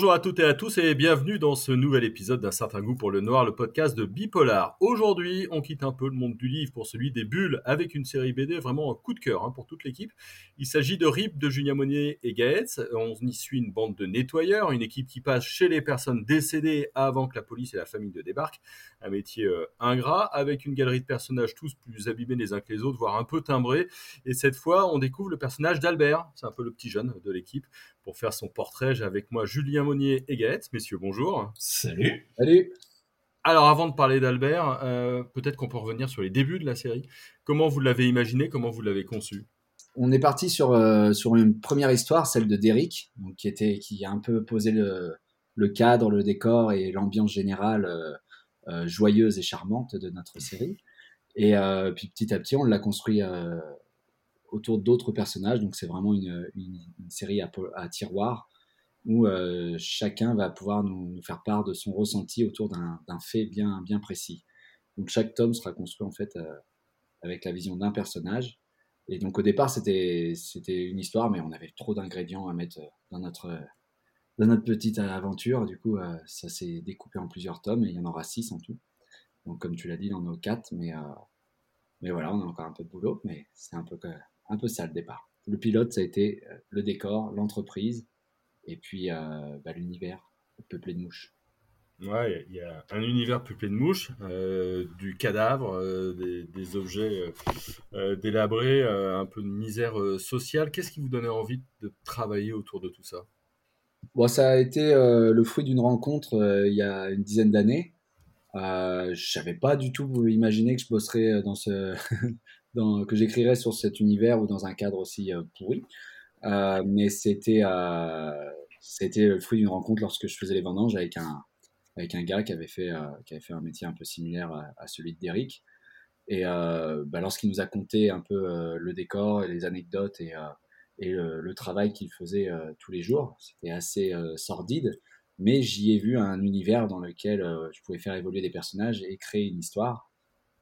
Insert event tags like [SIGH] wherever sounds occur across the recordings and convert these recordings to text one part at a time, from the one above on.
Bonjour à toutes et à tous et bienvenue dans ce nouvel épisode d'un certain goût pour le noir, le podcast de Bipolar. Aujourd'hui, on quitte un peu le monde du livre pour celui des bulles avec une série BD vraiment un coup de cœur hein, pour toute l'équipe. Il s'agit de RIP de Julien Monnier et Gaëtz. On y suit une bande de nettoyeurs, une équipe qui passe chez les personnes décédées avant que la police et la famille ne débarquent. Un métier euh, ingrat avec une galerie de personnages tous plus abîmés les uns que les autres, voire un peu timbrés. Et cette fois, on découvre le personnage d'Albert. C'est un peu le petit jeune de l'équipe. Pour faire son portrait, j'ai avec moi Julien Monnier et Gaët. Messieurs, bonjour. Salut. Salut. Alors, avant de parler d'Albert, euh, peut-être qu'on peut revenir sur les débuts de la série. Comment vous l'avez imaginé Comment vous l'avez conçu? On est parti sur, euh, sur une première histoire, celle de Derrick, donc qui, était, qui a un peu posé le, le cadre, le décor et l'ambiance générale euh, joyeuse et charmante de notre série. Et puis petit à petit, on l'a construit autour d'autres personnages. Donc c'est vraiment une, série à, à tiroir où euh, chacun va pouvoir nous, faire part de son ressenti autour d'un fait bien, bien précis. Donc chaque tome sera construit en fait euh, avec la vision d'un personnage. Et donc au départ c'était une histoire, mais on avait trop d'ingrédients à mettre dans notre dans notre petite aventure. Du coup, euh, ça s'est découpé en plusieurs tomes et il y en aura six en tout. Donc comme tu l'as dit, il en a quatre, mais mais voilà, on a encore un peu de boulot, mais c'est un peu un peu ça le départ. Le pilote, ça a été euh, le décor, l'entreprise, et puis euh, bah, l'univers peuplé de mouches. Ouais, il y a un univers peuplé de mouches, euh, du cadavre, des, objets délabrés, un peu de misère sociale. Qu'est-ce qui vous donnait envie de travailler autour de tout ça? Bon, Ça a été le fruit d'une rencontre il y a une dizaine d'années. je n'avais pas du tout imaginé que je bosserais dans ce, [LAUGHS] que j'écrirais sur cet univers ou dans un cadre aussi euh, pourri. Euh, mais c'était euh, c'était le fruit d'une rencontre lorsque je faisais les vendanges avec un avec un gars qui avait fait qui avait fait un métier un peu similaire à, celui d'Eric. Et bah, lorsqu'il nous a conté un peu le décor et les anecdotes et, et le, travail qu'il faisait tous les jours, c'était assez sordide, mais j'y ai vu un univers dans lequel je pouvais faire évoluer des personnages et créer une histoire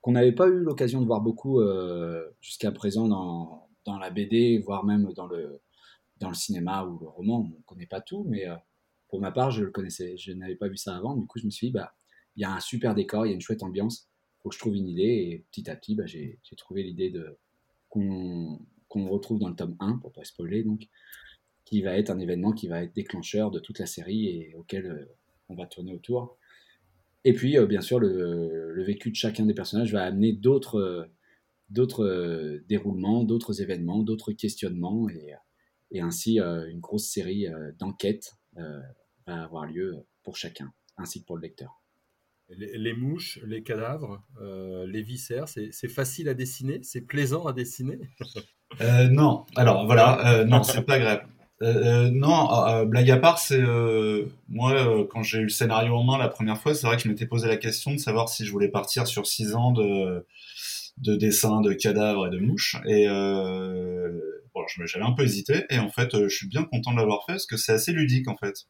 qu'on n'avait pas eu l'occasion de voir beaucoup euh, jusqu'à présent dans, dans, la BD, voire même dans le, dans le cinéma ou le roman. On ne connaît pas tout, mais euh, pour ma part, je le connaissais. Je n'avais pas vu ça avant. Du coup, je me suis dit, bah, il y a un super décor, il y a une chouette ambiance. Il faut que je trouve une idée. Et petit à petit, bah, j'ai trouvé l'idée qu'on retrouve dans le tome 1, pour pas spoiler, donc, qui va être un événement qui va être déclencheur de toute la série et auquel euh, on va tourner autour. Et puis, euh, bien sûr, le, vécu de chacun des personnages va amener d'autres déroulements, d'autres événements, d'autres questionnements, et, et ainsi une grosse série d'enquêtes va avoir lieu pour chacun, ainsi que pour le lecteur. Les, mouches, les cadavres, les viscères, c'est facile à dessiner, c'est plaisant à dessiner? [LAUGHS] non, alors voilà, non, c'est pas grave. Euh, euh, non, euh, blague à part, c'est moi quand j'ai eu le scénario en main la première fois, c'est vrai que je m'étais posé la question de savoir si je voulais partir sur six ans de de dessins de cadavres et de mouches. Et j'avais un peu hésité, et en fait, je suis bien content de l'avoir fait parce que c'est assez ludique en fait.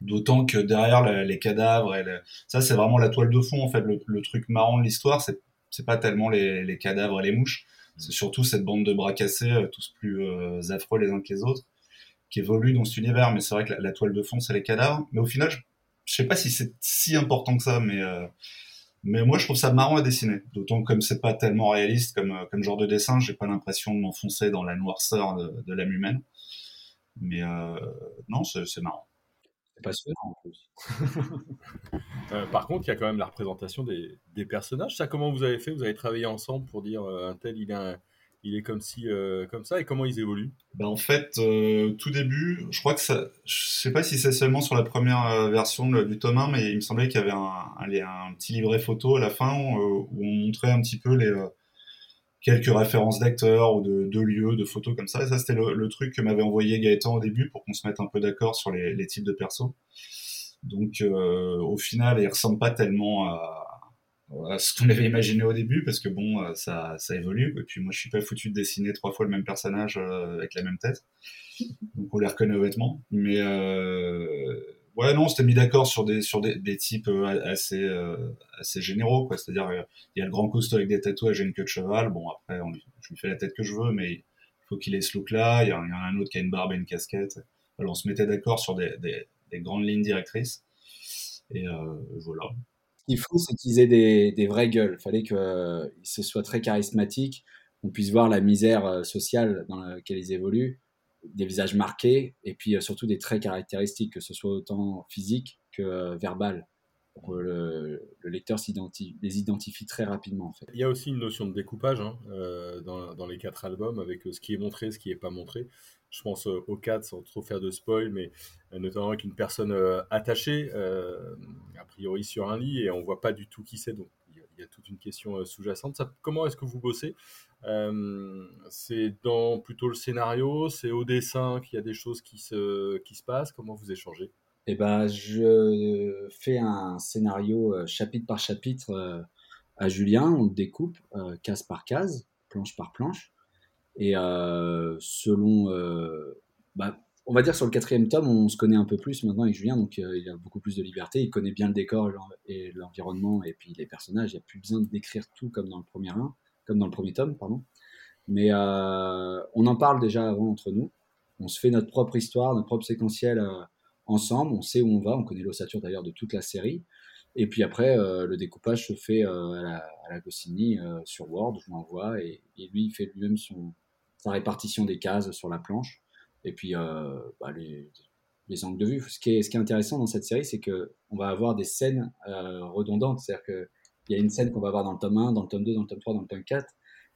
D'autant que derrière les cadavres, et ça c'est vraiment la toile de fond en fait. Le, truc marrant de l'histoire, c'est c'est pas tellement les, les, cadavres et les mouches, c'est surtout cette bande de bras cassés, tous plus affreux les uns que les autres qui évolue dans cet univers, mais c'est vrai que la, toile de fond, c'est les cadavres. Mais au final, je, je sais pas si c'est si important que ça, mais, euh, mais moi, je trouve ça marrant à dessiner. D'autant comme c'est pas tellement réaliste comme, euh, comme genre de dessin, j'ai pas l'impression de m'enfoncer dans la noirceur de, de l'âme humaine. Mais euh, non, c'est marrant. C'est passionnant en plus. [LAUGHS] par contre, il y a quand même la représentation des, des, personnages. Ça, comment vous avez fait? Vous avez travaillé ensemble pour dire un tel, il a un il est comme si, euh, comme ça, et comment ils évoluent? Ben En fait, euh, tout début, je crois que ça, je sais pas si c'est seulement sur la première euh, version du tome 1, mais il me semblait qu'il y avait un, un, petit livret photo à la fin où, on montrait un petit peu les quelques références d'acteurs ou de, lieux, de photos comme ça. Et ça, c'était le, truc que m'avait envoyé Gaëtan au début pour qu'on se mette un peu d'accord sur les, les, types de persos. Donc, au final, ils ressemblent pas tellement à ce qu'on avait imaginé au début, parce que bon, euh, ça, ça évolue. Et puis moi, je suis pas foutu de dessiner trois fois le même personnage euh, avec la même tête. Donc on les reconnaît honnêtement. Mais euh, ouais, non, on s'était mis d'accord sur des sur des, des types assez assez généraux, quoi. C'est-à-dire, il y a le grand costaud avec des tatouages et une queue de cheval. Bon, après, je lui fais la tête que je veux, mais il faut qu'il ait ce look-là. Il y, en a un autre qui a une barbe et une casquette. Alors on se mettait d'accord sur des, grandes lignes directrices. Et voilà. Qu'il faut, c'est qu'ils aient des, vraies gueules. Il fallait qu'ils se soient très charismatiques, qu'on puisse voir la misère sociale dans laquelle ils évoluent, des visages marqués, et puis surtout des traits caractéristiques, que ce soit autant physique que verbal le, lecteur les identifie très rapidement. Il y a aussi une notion de découpage hein, euh, dans, les quatre albums avec euh, ce qui est montré, ce qui n'est pas montré. Je pense euh, aux quatre sans trop faire de spoil, mais notamment avec une personne attachée, a priori sur un lit, et on voit pas du tout qui c'est. Donc il y, a toute une question sous-jacente. Comment est-ce que vous bossez? C'est dans plutôt le scénario, c'est au dessin qu'il y a des choses qui se, qui se passent? Comment vous échangez? Eh ben, je fais un scénario euh, chapitre par chapitre euh, à Julien, on le découpe euh, case par case, planche par planche, et selon, bah, on va dire sur le quatrième tome, on se connaît un peu plus maintenant avec Julien, donc il a beaucoup plus de liberté, il connaît bien le décor et l'environnement et puis les personnages, il n'y a plus besoin d'écrire tout comme dans le premier un, comme dans le premier tome, pardon. Mais on en parle déjà avant entre nous, on se fait notre propre histoire, notre propre séquentiel ensemble, on sait où on va, on connaît l'ossature d'ailleurs de toute la série. Et puis après, euh, le découpage se fait euh, à, la, à Goscinny euh, sur Word, je l'envoie, et, lui, il fait lui-même son, sa répartition des cases sur la planche. Et puis, bah, les, les, angles de vue. Ce qui est, ce qui est intéressant dans cette série, c'est qu'on va avoir des scènes redondantes. C'est-à-dire qu'il y a une scène qu'on va voir dans le tome 1, dans le tome 2, dans le tome 3, dans le tome 4,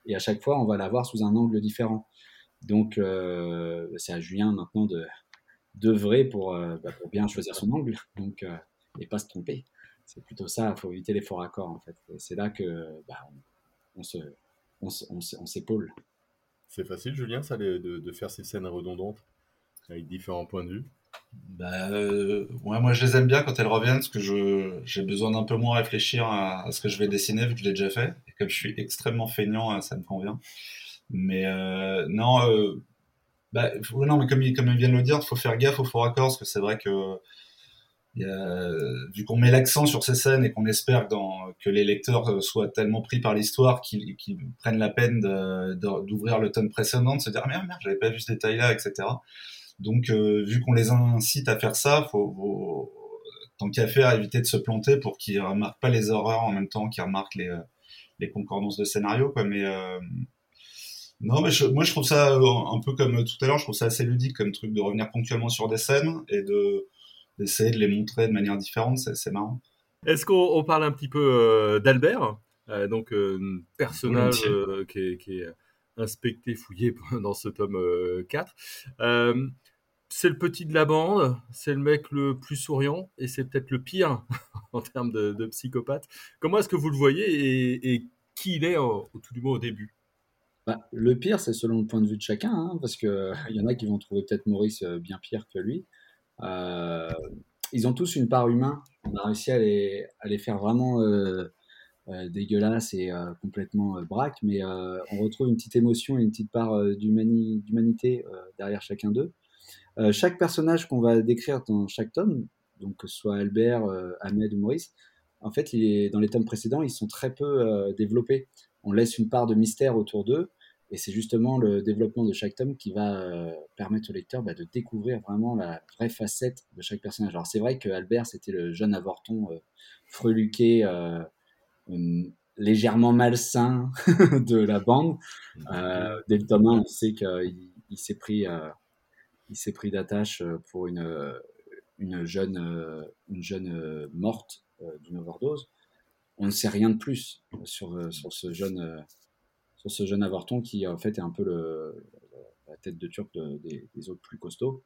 et à chaque fois, on va la voir sous un angle différent. Donc, c'est à Julien maintenant de, d'œuvrer pour, euh, bah, pour bien choisir son angle donc, euh, et pas se tromper. C'est plutôt ça, il faut éviter les faux raccords en fait. C'est là que bah, on, se, on, on, s'épaule. C'est facile, Julien, ça, de, de, faire ces scènes redondantes avec différents points de vue? Bah, euh, moi je les aime bien quand elles reviennent parce que je, j'ai besoin d'un peu moins réfléchir à, ce que je vais dessiner vu que je l'ai déjà fait. Et comme je suis extrêmement feignant, ça me convient. Mais non, bah, non, mais comme, comme il vient de le dire, il faut faire gaffe au faux raccord, parce que c'est vrai que vu qu'on met l'accent sur ces scènes et qu'on espère que les lecteurs soient tellement pris par l'histoire qu'ils prennent la peine d'ouvrir le tome précédent, de se dire ah, merde, merde j'avais pas vu ce détail-là, etc. Donc, euh, vu qu'on les incite à faire ça, faut, faut tant qu'à faire, éviter de se planter pour qu'ils remarquent pas les horreurs en même temps qu'ils remarquent les, euh, les concordances de scénario. Quoi. Mais euh, non, mais moi je trouve ça euh, un peu comme tout à l'heure, je trouve ça assez ludique comme truc de revenir ponctuellement sur des scènes et de d'essayer de les montrer de manière différente, c'est marrant. Est-ce qu'on parle un petit peu euh, d'Albert euh, Donc, personnage qui est, qui, est, inspecté, fouillé [LAUGHS] dans ce tome 4. c'est le petit de la bande, c'est le mec le plus souriant et c'est peut-être le pire [LAUGHS] en termes de, psychopathe. Comment est-ce que vous le voyez et, et qui il est au tout du moins au début? Bah, le pire, c'est selon le point de vue de chacun, hein, parce qu'il y en a qui vont trouver peut-être Maurice euh, bien pire que lui. Euh, ils ont tous une part humaine. On a réussi à les, faire vraiment euh, dégueulasses et complètement braques, mais on retrouve une petite émotion et une petite part d'humanité derrière chacun d'eux. chaque personnage qu'on va décrire dans chaque tome, donc que ce soit Albert, Ahmed ou Maurice, en fait, dans les tomes précédents, ils sont très peu développés. On laisse une part de mystère autour d'eux et c'est justement le développement de chaque tome qui va euh, permettre au lecteur bah, de découvrir vraiment la vraie facette de chaque personnage. Alors c'est vrai que Albert, c'était le jeune avorton euh, freluqué, euh, hum, légèrement malsain [LAUGHS] de la bande. dès le tome 1, on sait qu'il il, s'est pris, il s'est pris d'attache pour une, une jeune, une jeune morte d'une overdose. On ne sait rien de plus sur, sur ce jeune ce jeune avorton qui en fait est un peu la tête de turc des, autres plus costauds.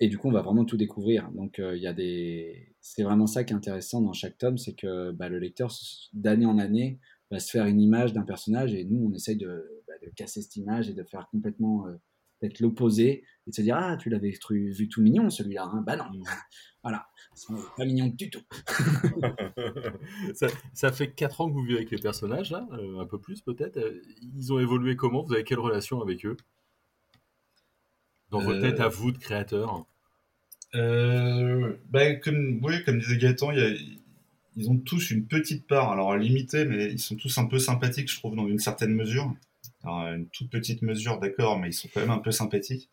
Et du coup, on va vraiment tout découvrir. Donc, euh, il y a des. C'est vraiment ça qui est intéressant dans chaque tome, c'est que bah, le lecteur, d'année en année, va se faire une image d'un personnage, et nous, on essaye de, bah, casser cette image et de faire complètement euh, d'être l'opposé et de se dire ah tu l'avais vu tout mignon celui-là hein. Bah non. Mmh. [LAUGHS] voilà. C'est pas mignon du tout. [LAUGHS] Ça, ça, fait 4 ans que vous vivez avec les personnages là euh, un peu plus peut-être. Euh, ils ont évolué comment? Vous avez quelle relation avec eux? Dans votre tête à vous de créateur euh, bah, comme oui comme disait Gaëtan ils ont tous une petite part. Alors limitée mais ils sont tous un peu sympathiques je trouve dans une certaine mesure une toute petite mesure, d'accord, mais ils sont quand même un peu sympathiques.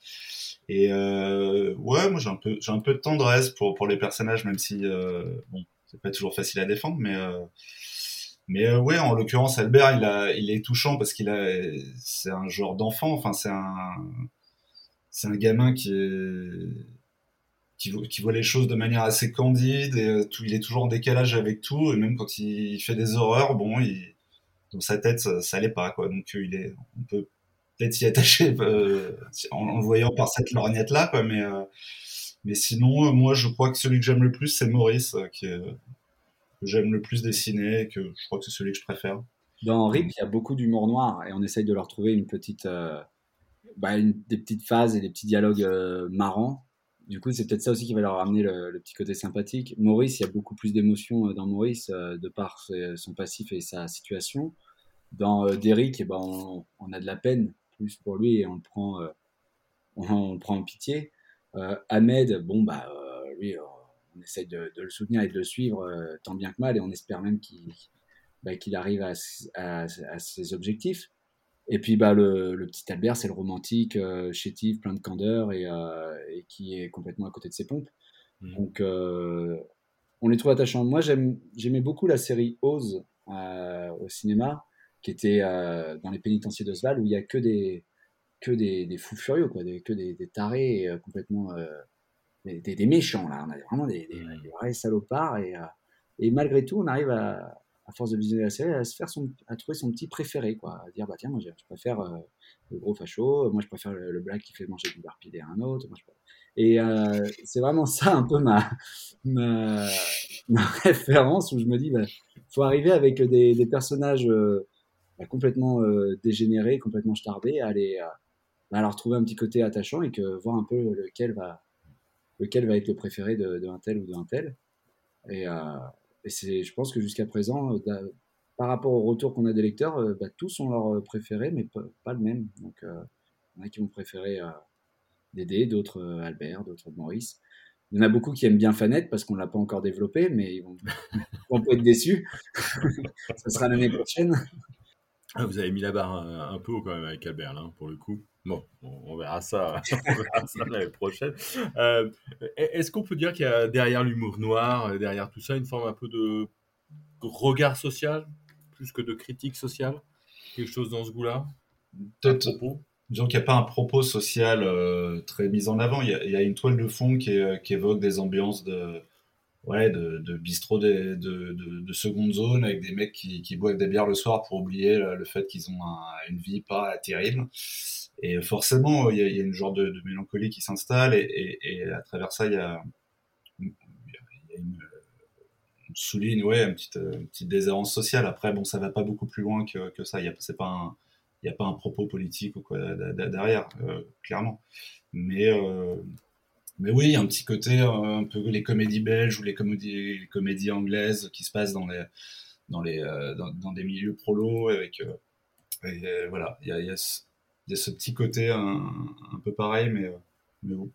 Et euh, ouais, moi j'ai un peu, j'ai un peu de tendresse pour pour les personnages, même si euh, bon, c'est pas toujours facile à défendre, mais euh, mais ouais, en l'occurrence Albert, il a, il est touchant parce qu'il a, c'est un genre d'enfant, enfin c'est un, c'est un gamin qui est qui, qui, voit les choses de manière assez candide et tout, il est toujours en décalage avec tout et même quand il fait des horreurs, bon, il, dans sa tête ça, ça allait pas quoi. Donc il est, on peut peut-être s'y attacher euh, en, le voyant par cette lorgnette là euh, mais sinon euh, moi je crois que celui que j'aime le plus c'est Maurice que j'aime le plus dessiner que je crois que c'est celui que je préfère. Dans Rip il y a beaucoup d'humour noir et on essaye de leur trouver une petite bah, des petites phases et des petits dialogues marrants du coup, c'est peut-être ça aussi qui va leur ramener le, petit côté sympathique. Maurice, il y a beaucoup plus d'émotions dans Maurice, de par son passif et sa situation. Dans Derrick, eh ben, on, a de la peine plus pour lui et on le prend, euh, [LAUGHS] en pitié. Euh, Ahmed, bon, bah, euh, lui, on essaye de, le soutenir et de le suivre tant bien que mal et on espère même qu'il bah, arrive à, ses objectifs. Et puis bah, le, petit Albert, c'est le romantique, chétif, plein de candeur et, et, qui est complètement à côté de ses pompes. Mmh. Donc on les trouve attachants. Moi j'aimais beaucoup la série Oz au cinéma qui était euh, dans les pénitenciers d'Oswald où il y a que des que des, des fous furieux quoi, des, que des, des tarés euh, complètement euh, des, des, méchants là. On a vraiment des, des, vrais salopards et, et malgré tout on arrive à, à force de visionner la série, à se faire son, à trouver son petit préféré, quoi. À dire, bah tiens, moi je préfère le gros facho, moi je préfère le, black qui fait manger du barpidé à un autre. Et euh, c'est vraiment ça un peu ma, ma, [LAUGHS] référence où je me dis, bah, faut arriver avec des, personnages bah, complètement euh, dégénéré, complètement starbé, aller euh, bah, leur trouver un petit côté attachant et que voir un peu lequel va, lequel va être le préféré d'un de, tel ou d'un tel. Et, euh, et je pense que jusqu'à présent, par rapport au retour qu'on a des lecteurs, bah, tous ont leur préféré, mais pas, le même. Donc, il y en a qui vont préférer Dédé, d'autres Albert, d'autres Maurice. Il y en a beaucoup qui aiment bien Fanette parce qu'on ne l'a pas encore développé, mais ils vont, [LAUGHS] vont pas être déçus. [LAUGHS] Ça sera l'année prochaine. Ah, vous avez mis la barre un, peu quand même avec Albert, là, pour le coup. Bon, [LAUGHS] on verra ça, l'année prochaine. Euh, est-ce qu'on peut dire qu'il y a derrière l'humour noir, derrière tout ça, une forme un peu de regard social, plus que de critique sociale? Quelque chose dans ce goût-là Peut-être. Disons qu'il n'y a pas un propos social euh, très mis en avant. Il y, a, une toile de fond qui, qui évoque des ambiances de, ouais, de, de bistrot de, de, de, seconde zone avec des mecs qui, qui boivent des bières le soir pour oublier le, fait qu'ils ont une vie pas terrible. Et forcément, il y a, une genre de, mélancolie qui s'installe et, à travers ça, il y a, une, on souligne ouais, une petite, petite déshérence sociale. Après, bon, ça va pas beaucoup plus loin que, que ça. Il y a, pas un, n'y a pas un propos politique ou quoi derrière, euh, clairement. Mais, euh, mais oui, un petit côté euh, un peu les comédies belges ou les comédies, comédies anglaises qui se passent dans les dans les euh, dans, des milieux prolo avec et, voilà, il y a, y a, ce petit côté un, un peu pareil, mais mais bon.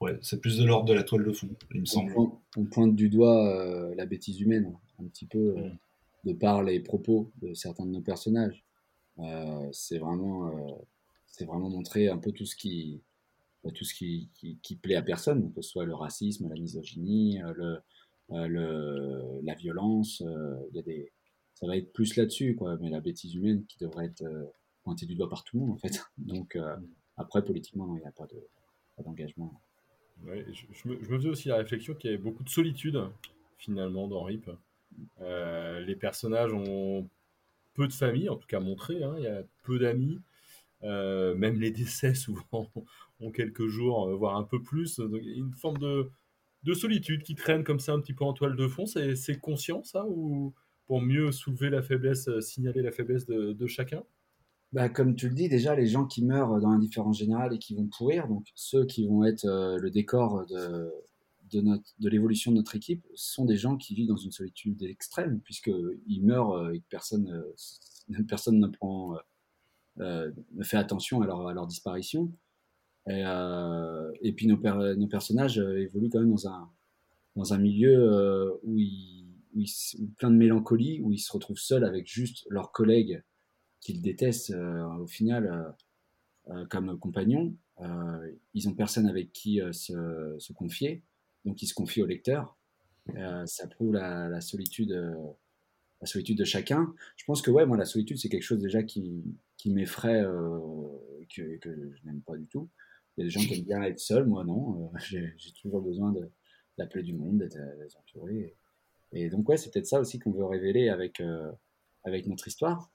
Ouais, c'est plus de l'ordre de la toile de fond, il me semble. On pointe, du doigt la bêtise humaine, un petit peu, mm. de par les propos de certains de nos personnages. c'est vraiment, c'est vraiment montrer un peu tout ce qui, tout ce qui, qui, plaît à personne, que ce soit le racisme, la misogynie, euh, le, euh, le, la violence. Euh, il y a des, ça va être plus là-dessus, quoi. Mais la bêtise humaine qui devrait être pointée du doigt par tout le monde, en fait. [LAUGHS] Donc, après, politiquement, il n'y a pas d'engagement. Ouais, je, me, je, me, faisais aussi la réflexion qu'il y avait beaucoup de solitude, finalement, dans RIP. les personnages ont peu de famille, en tout cas montré, hein, il y a peu d'amis. Euh, même les décès [LAUGHS] souvent ont quelques jours, euh, voire un peu plus. Donc, il y a une forme de, de, solitude qui traîne comme ça un petit peu en toile de fond. C'est conscient ça ou pour mieux soulever la faiblesse, euh, signaler la faiblesse de, de chacun? Bah, comme tu le dis, déjà, les gens qui meurent dans l'indifférence générale et qui vont pourrir, donc ceux qui vont être le décor de, l'évolution de notre équipe, sont des gens qui vivent dans une solitude extrême, puisqu'ils meurent et que personne, [LAUGHS] personne ne prend euh, ne fait attention à leur, disparition. Et, euh, puis nos, nos, personnages euh, évoluent quand même dans un, milieu où, ils, plein de mélancolie, où ils se retrouvent seuls avec juste leurs collègues qu'ils détestent au final comme compagnon. ils ont personne avec qui se, confier, donc ils se confient au lecteur. ça prouve la, solitude la solitude de chacun. Je pense que ouais, moi la solitude c'est quelque chose déjà qui, qui m'effraie euh, et que, que, je n'aime pas du tout. Il y a des gens qui aiment bien être seuls, moi non. Euh, [LAUGHS] j'ai toujours besoin d'appeler du monde, d'être euh, entouré. Et, donc ouais, c'est peut-être ça aussi qu'on veut révéler avec, avec notre histoire.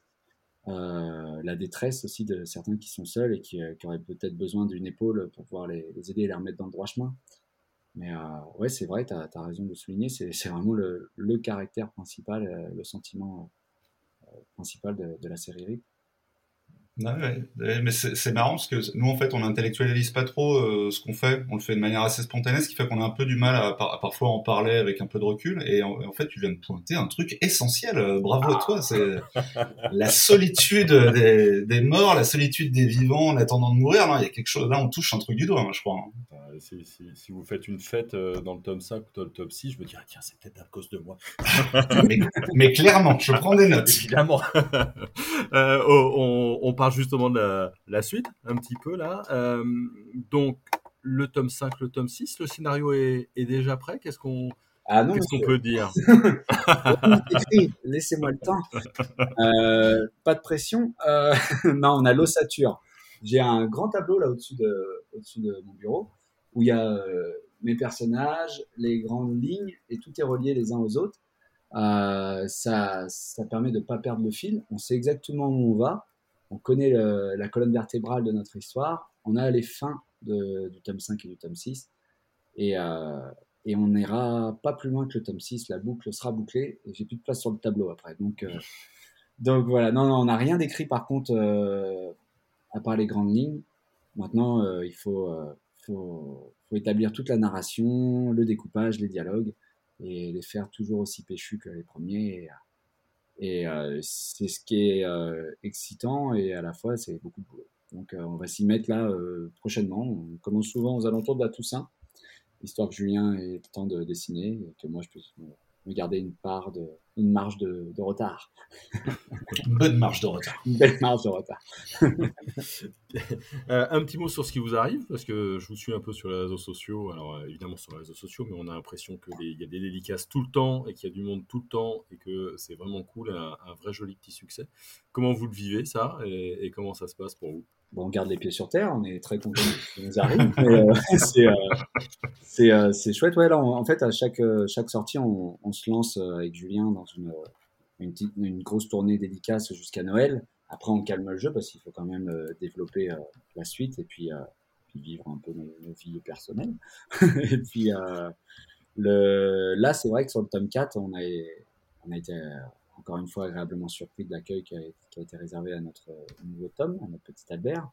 La détresse aussi de certains qui sont seuls et qui, qui auraient peut-être besoin d'une épaule pour pouvoir les, aider et les remettre dans le droit chemin. Mais euh, ouais, c'est vrai, tu as, raison de souligner, c'est vraiment le, caractère principal, euh, le sentiment euh, principal de, de la série Ouais, mais c'est marrant parce que nous, en fait, on intellectualise pas trop euh, ce qu'on fait. On le fait de manière assez spontanée, ce qui fait qu'on a un peu du mal à, parfois en parler avec un peu de recul. Et en, fait, tu viens de pointer un truc essentiel. Euh, bravo à toi. C'est [LAUGHS] la solitude des, des, morts, la solitude des vivants en attendant de mourir. Là, il y a quelque chose. Là, on touche un truc du doigt, je crois. Hein. Euh, si, si, vous faites une fête dans le tome 5 ou dans le tome 6, je me dis, ah, tiens, c'est peut-être à cause de moi. [LAUGHS] mais, mais, clairement, je prends des notes. [LAUGHS] Évidemment. on, on parle justement de la, suite, un petit peu là. Euh, donc, le tome 5, le tome 6, le scénario est, déjà prêt Qu'est-ce qu'on ah peut dire [LAUGHS] Laissez-moi le temps. Euh, pas de pression. Euh, [LAUGHS] non, on a l'ossature. J'ai un grand tableau là au-dessus de, au de mon bureau où il y a mes personnages, les grandes lignes et tout est relié les uns aux autres. ça, ça permet de ne pas perdre le fil. On sait exactement où on va on connaît la colonne vertébrale de notre histoire, on a les fins du tome 5 et du tome 6, et, euh, et on n'ira pas plus loin que le tome 6, la boucle sera bouclée, et j'ai plus de place sur le tableau après. Donc, euh, voilà, non, non on n'a rien d'écrit par contre, euh, à part les grandes lignes. Maintenant, il faut, faut, faut, établir toute la narration, le découpage, les dialogues, et les faire toujours aussi péchus que les premiers. Et, et euh, c'est ce qui est euh, excitant et à la fois c'est beaucoup de boulot. Donc euh, on va s'y mettre là prochainement. On commence souvent aux alentours de la Toussaint, histoire que Julien ait le temps de dessiner et que moi je puisse me garder une part de, une marge de, retard. Une bonne marge de retard. Une belle marge de retard. [LAUGHS] Euh, un petit mot sur ce qui vous arrive, parce que je vous suis un peu sur les réseaux sociaux. Alors, euh, évidemment, sur les réseaux sociaux, mais on a l'impression qu'il y a des dédicaces tout le temps et qu'il y a du monde tout le temps et que c'est vraiment cool, un, vrai joli petit succès. Comment vous le vivez, ça, et, comment ça se passe pour vous? On garde les pieds sur terre, on est très content ça nous arrive. [LAUGHS] Euh, c'est chouette. Ouais, là, en fait, à chaque, chaque sortie, on, se lance avec Julien dans une, grosse tournée dédicace jusqu'à Noël. Après, on calme le jeu parce qu'il faut quand même euh, développer euh, la suite et puis, euh, vivre un peu nos, vies personnelles. [LAUGHS] et puis là, c'est vrai que sur le tome 4, on a, on a été encore une fois agréablement surpris de l'accueil qui, qui, a été réservé à notre nouveau tome, à notre petit Albert.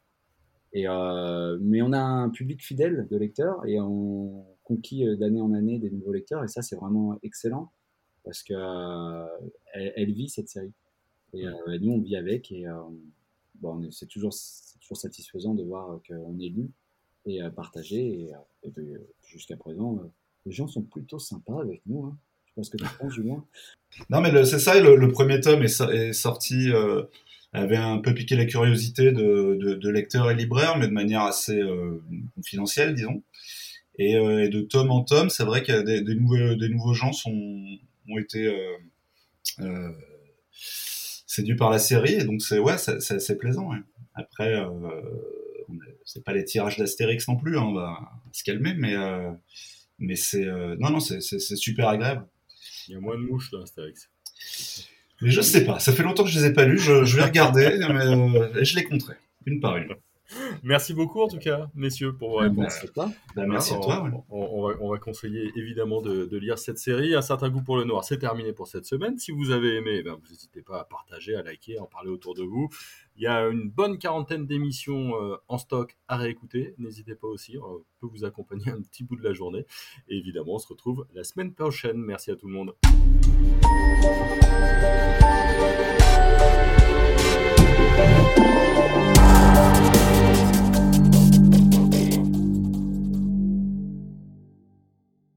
Et, mais on a un public fidèle de lecteurs et on conquit d'année en année des nouveaux lecteurs et ça, c'est vraiment excellent parce que euh, elle, vit cette série. Et euh, nous, on vit avec et euh, bon, c'est toujours, toujours satisfaisant de voir qu'on est lu et partagé. Et, jusqu'à présent, les gens sont plutôt sympas avec nous. Hein. Je pense que tu penses, Julien. Non, mais c'est ça, le, premier tome est, sorti, avait un peu piqué la curiosité de, lecteurs et libraires, mais de manière assez confidentielle, disons. Et, de tome en tome, c'est vrai a des, des, nouveaux, des nouveaux gens sont, ont été euh, euh, séduits par la série. Et donc, c'est ouais, c'est plaisant. Après, euh, c'est pas les tirages d'Astérix non plus, hein, on va se calmer, mais, non, c'est super agréable. Il y a moins de mouches dans Astérix. Mais je sais pas, ça fait longtemps que je les ai pas lus, je, vais regarder, mais je les compterai, une par une. Merci beaucoup en tout cas, messieurs, pour vos réponses. Bah, merci à toi. On, va, conseiller évidemment de, lire cette série. Un certain goût pour le noir, c'est terminé pour cette semaine. Si vous avez aimé, eh ben, vous n'hésitez pas à partager, à liker, à en parler autour de vous. Il y a une bonne quarantaine d'émissions euh, en stock à réécouter. N'hésitez pas aussi, on peut vous accompagner un petit bout de la journée. Et évidemment, on se retrouve la semaine prochaine. Merci à tout le monde.